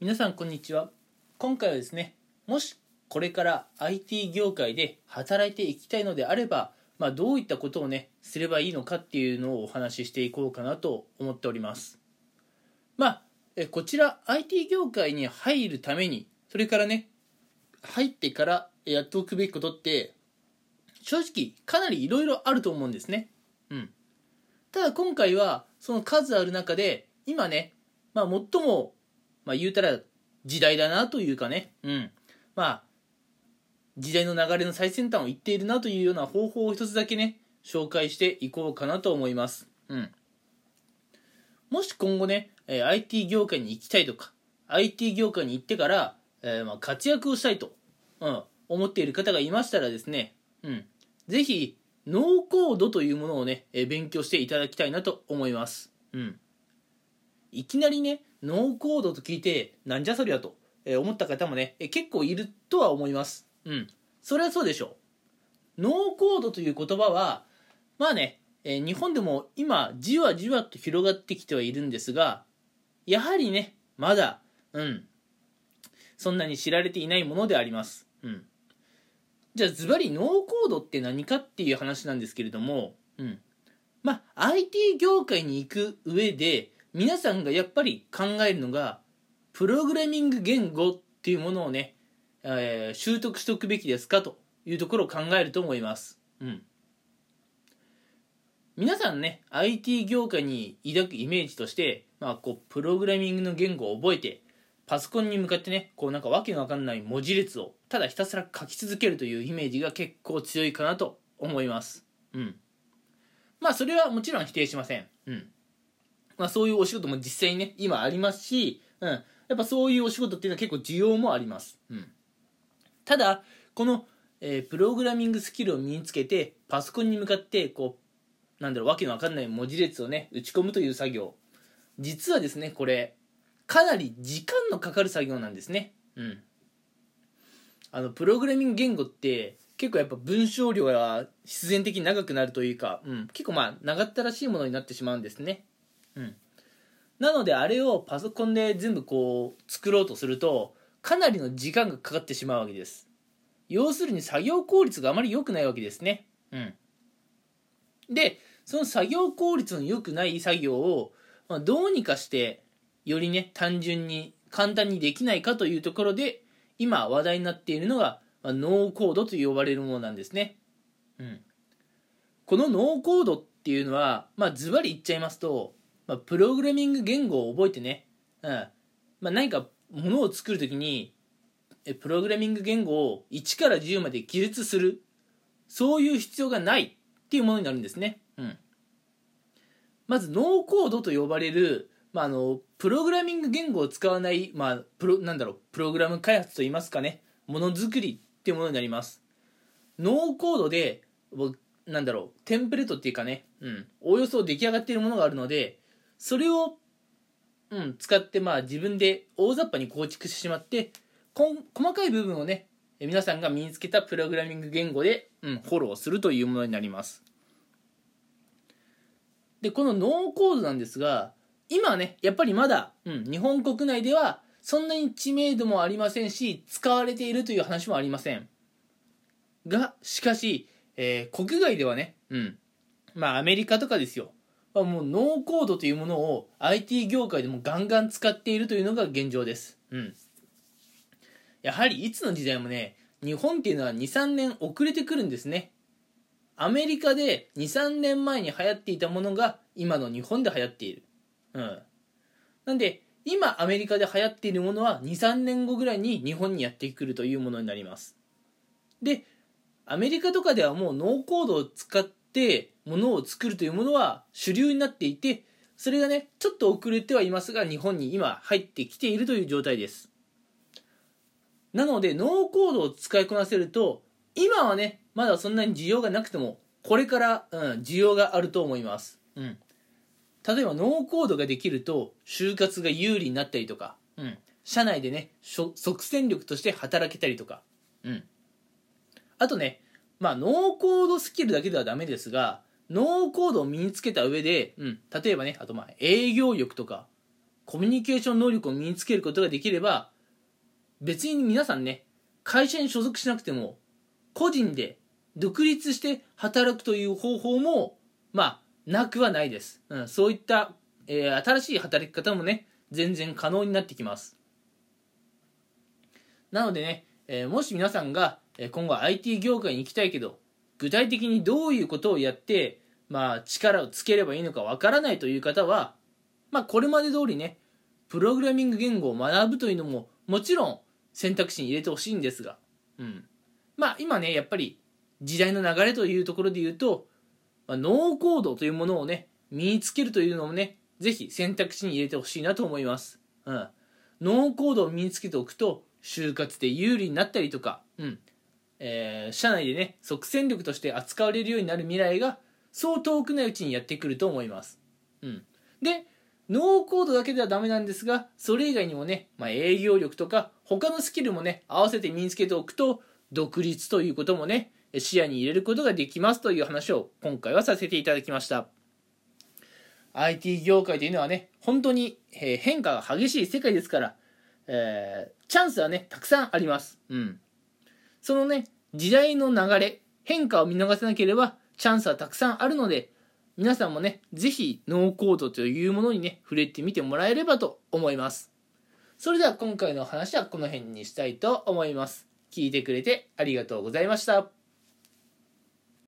皆さんこんにちは。今回はですねもしこれから IT 業界で働いていきたいのであれば、まあ、どういったことをねすればいいのかっていうのをお話ししていこうかなと思っております。まあえこちら IT 業界に入るためにそれからね入ってからやっておくべきことって正直かなりいろいろあると思うんですね。うん。ただ今回はその数ある中で今ね、まあ、最も、まあ、言うたら時代だなというかね、うん、まあ時代の流れの最先端を言っているなというような方法を一つだけね紹介していこうかなと思います、うん、もし今後ね、え IT 業界に行きたいとか IT 業界に行ってから、えー、まあ活躍をしたいと、うん、思っている方がいましたらですね、うん、ぜひノーコードというものをね、え勉強していただきたいなと思います。うん。いきなりね、ノーコードと聞いて、なんじゃそりゃと、思った方もね、結構いるとは思います。うん。それはそうでしょう。ノーコードという言葉は、まあね、日本でも今、じわじわと広がってきてはいるんですが、やはりね、まだ、うん、そんなに知られていないものであります。うん。じゃあズバリノーコードって何かっていう話なんですけれども、うん。まあ、IT 業界に行く上で、皆さんがやっぱり考えるのが、プログラミング言語っていうものをね、えー、習得しておくべきですかというところを考えると思います。うん。皆さんね、IT 業界に抱くイメージとして、まあ、こう、プログラミングの言語を覚えて、パソコンに向かってねこうなんかわけのわかんない文字列をただひたすら書き続けるというイメージが結構強いかなと思いますうんまあそれはもちろん否定しませんうんまあそういうお仕事も実際にね今ありますしうんやっぱそういうお仕事っていうのは結構需要もありますうんただこの、えー、プログラミングスキルを身につけてパソコンに向かってこうなんだろうわけのわかんない文字列をね打ち込むという作業実はですねこれかなり時間のかかる作業なんですね。うん。あの、プログラミング言語って結構やっぱ文章量が必然的に長くなるというか、うん、結構まあ長ったらしいものになってしまうんですね。うん。なのであれをパソコンで全部こう作ろうとするとかなりの時間がかかってしまうわけです。要するに作業効率があまり良くないわけですね。うん。で、その作業効率の良くない作業を、まあ、どうにかしてよりね、単純に簡単にできないかというところで、今話題になっているのが、まあ、ノーコードと呼ばれるものなんですね。うん。このノーコードっていうのは、ま、ズバリ言っちゃいますと、まあ、プログラミング言語を覚えてね、うん。まあ、何かものを作るときに、プログラミング言語を1から10まで記述する。そういう必要がないっていうものになるんですね。うん。まず、ノーコードと呼ばれる、まあ、あのプログラミング言語を使わない、まあ、プロなんだろうプログラム開発といいますかねものづくりっていうものになりますノーコードでなんだろうテンプレートっていうかねうんおおよそ出来上がっているものがあるのでそれを、うん、使ってまあ自分で大雑把に構築してしまってこん細かい部分をね皆さんが身につけたプログラミング言語で、うん、フォローするというものになりますでこのノーコードなんですが今ね、やっぱりまだ、うん、日本国内ではそんなに知名度もありませんし、使われているという話もありません。が、しかし、えー、国外ではね、うん、まあアメリカとかですよ。まあ、もうノーコードというものを IT 業界でもガンガン使っているというのが現状です。うん。やはりいつの時代もね、日本っていうのは2、3年遅れてくるんですね。アメリカで2、3年前に流行っていたものが今の日本で流行っている。うん。なんで、今アメリカで流行っているものは2、3年後ぐらいに日本にやってくるというものになります。で、アメリカとかではもうノーコードを使ってものを作るというものは主流になっていて、それがね、ちょっと遅れてはいますが、日本に今入ってきているという状態です。なので、ノーコードを使いこなせると、今はね、まだそんなに需要がなくても、これから、うん、需要があると思います。うん。例えばノーコードができると就活が有利になったりとか、うん、社内でね即戦力として働けたりとか、うん、あとねまあノーコードスキルだけではダメですがノーコードを身につけた上で、うん、例えばねあとまあ営業力とかコミュニケーション能力を身につけることができれば別に皆さんね会社に所属しなくても個人で独立して働くという方法もまあなくはないです、うん、そういった、えー、新しい働き方もね全然可能になってきます。なのでね、えー、もし皆さんが今後 IT 業界に行きたいけど具体的にどういうことをやってまあ力をつければいいのかわからないという方はまあこれまで通りねプログラミング言語を学ぶというのももちろん選択肢に入れてほしいんですが、うん、まあ今ねやっぱり時代の流れというところで言うと、まあ、ノーコードというものをね身につけるというのもねぜひ選択肢に入れてほしいなと思います、うん、ノーコードを身につけておくと就活で有利になったりとか、うん。えー、社内でね即戦力として扱われるようになる未来がそう遠くないうちにやってくると思います、うん、でノーコードだけではダメなんですが、それ以外にもね、まあ、営業力とか、他のスキルもね、合わせて身につけておくと、独立ということもね、視野に入れることができますという話を今回はさせていただきました。IT 業界というのはね、本当に変化が激しい世界ですから、えー、チャンスはね、たくさんあります。うん。そのね、時代の流れ、変化を見逃せなければ、チャンスはたくさんあるので、皆さんもね、是非ノーコードというものにね、触れてみてもらえればと思います。それでは今回の話はこの辺にしたいと思います。聞いてくれてありがとうございました。